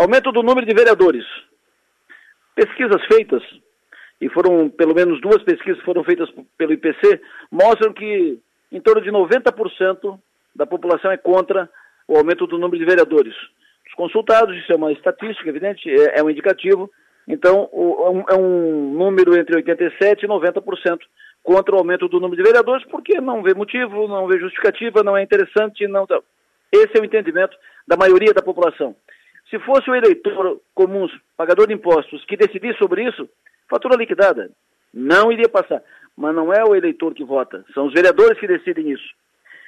Aumento do número de vereadores. Pesquisas feitas, e foram pelo menos duas pesquisas foram feitas pelo IPC, mostram que em torno de 90% da população é contra o aumento do número de vereadores. Os consultados, isso é uma estatística, evidente, é, é um indicativo, então o, é, um, é número entre 87% e 90% contra o aumento do número de vereadores, porque não vê motivo, não vê justificativa, não é interessante, não. Esse é o entendimento da maioria da população. Se fosse o eleitor comum, pagador de impostos, que decidisse sobre isso, fatura liquidada. Não iria passar. Mas não é o eleitor que vota, são os vereadores que decidem isso.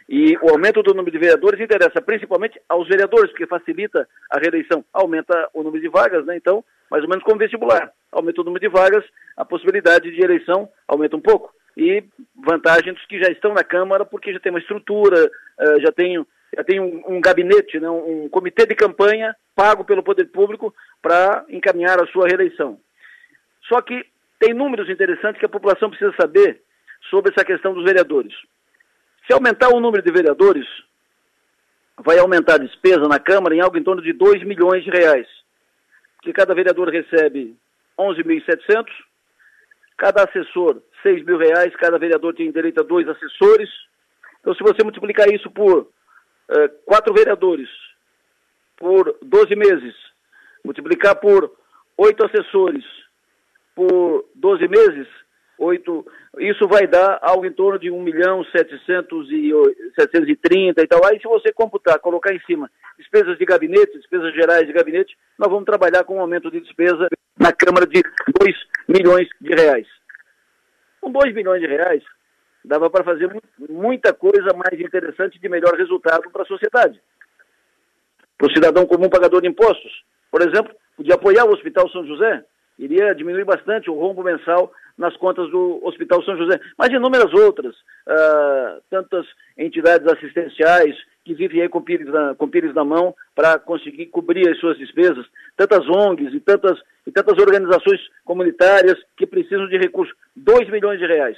E o aumento do número de vereadores interessa principalmente aos vereadores, porque facilita a reeleição. Aumenta o número de vagas, né? Então, mais ou menos como vestibular. Aumenta o número de vagas, a possibilidade de eleição aumenta um pouco. E vantagem dos que já estão na Câmara, porque já tem uma estrutura, eh, já tem, já tem um, gabinete, né? um comitê de campanha pago pelo poder público para encaminhar a sua reeleição. Só que tem números interessantes que a população precisa saber sobre essa questão dos vereadores. Se aumentar o número de vereadores, vai aumentar a despesa na Câmara em algo em torno de 2 milhões de reais. Que cada vereador recebe 11.700, cada assessor 6 mil reais, cada vereador tem direito a dois assessores. Então, se você multiplicar isso por eh, quatro vereadores, por 12 meses, multiplicar por oito assessores, por 12 meses, 8, isso vai dar algo em torno de 1 milhão 700 e 730 e tal. Aí se você computar, colocar em cima despesas de gabinete, despesas gerais de gabinete, nós vamos trabalhar com um aumento de despesa na Câmara de 2 milhões de reais. Com 2 milhões de reais, dava para fazer muita coisa mais interessante de melhor resultado para a sociedade. Para o cidadão comum pagador de impostos, por exemplo, de apoiar o Hospital São José, iria diminuir bastante o rombo mensal nas contas do Hospital São José, mas inúmeras outras, uh, tantas entidades assistenciais que vivem aí com pires na, com pires na mão para conseguir cobrir as suas despesas, tantas ONGs e tantas, e tantas organizações comunitárias que precisam de recursos, 2 milhões de reais,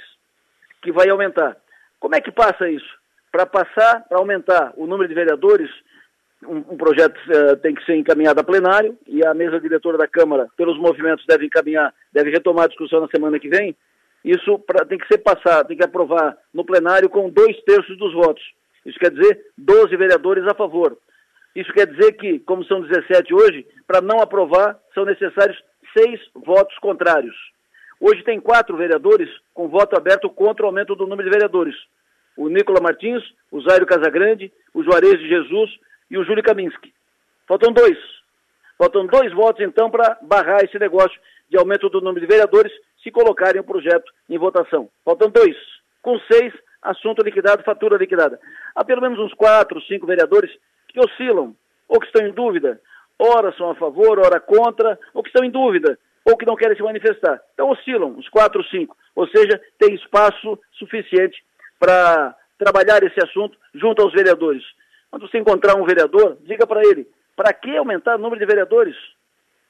que vai aumentar. Como é que passa isso? Para passar, para aumentar o número de vereadores, um, um projeto uh, tem que ser encaminhado a plenário e a mesa diretora da Câmara, pelos movimentos, deve encaminhar, deve retomar a discussão na semana que vem. Isso pra, tem que ser passado, tem que aprovar no plenário com dois terços dos votos. Isso quer dizer 12 vereadores a favor. Isso quer dizer que, como são 17 hoje, para não aprovar são necessários seis votos contrários. Hoje tem quatro vereadores com voto aberto contra o aumento do número de vereadores. O Nicola Martins, o Zairo Casagrande, o Juarez de Jesus e o Júlio Kaminski. Faltam dois. Faltam dois votos, então, para barrar esse negócio de aumento do número de vereadores se colocarem o projeto em votação. Faltam dois. Com seis, assunto liquidado, fatura liquidada. Há pelo menos uns quatro, cinco vereadores que oscilam, ou que estão em dúvida. Ora são a favor, ora contra, ou que estão em dúvida, ou que não querem se manifestar. Então oscilam, os quatro, cinco. Ou seja, tem espaço suficiente para trabalhar esse assunto junto aos vereadores. Quando você encontrar um vereador, diga para ele: para que aumentar o número de vereadores?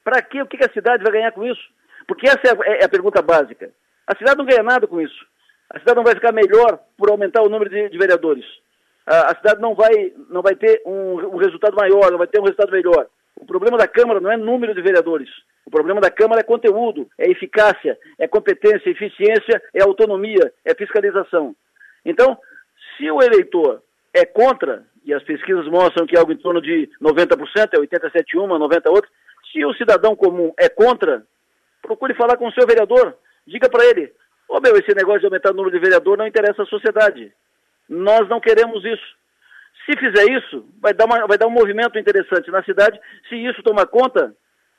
Para que? O que a cidade vai ganhar com isso? Porque essa é a, é a, pergunta básica. A cidade não ganha nada com isso. A cidade não vai ficar melhor por aumentar o número de, de vereadores. A, cidade não vai, não vai ter um, um resultado maior, não vai ter um resultado melhor. O problema da Câmara não é número de vereadores. O problema da Câmara é conteúdo, é eficácia, é competência, eficiência, é autonomia, é fiscalização. Então, se o eleitor é contra, e as pesquisas mostram que é algo em torno de 90%, é 87 uma, 90 outra, se o cidadão comum é contra, procure falar com o seu vereador, diga para ele, ô meu, esse negócio de aumentar o número de vereador não interessa à sociedade. Nós não queremos isso. Se fizer isso, vai dar, uma, vai dar um movimento interessante na cidade. Se isso tomar conta,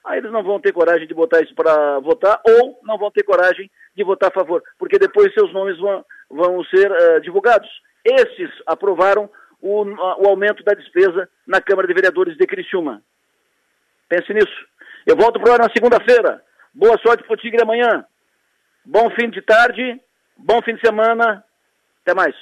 aí eles não vão ter coragem de botar isso para votar ou não vão ter coragem de votar a favor, porque depois seus nomes vão, vão ser uh, divulgados. Esses aprovaram o, o aumento da despesa na Câmara de Vereadores de Criciúma. Pense nisso. Eu volto para na segunda-feira. Boa sorte para o Tigre amanhã. Bom fim de tarde, bom fim de semana. Até mais.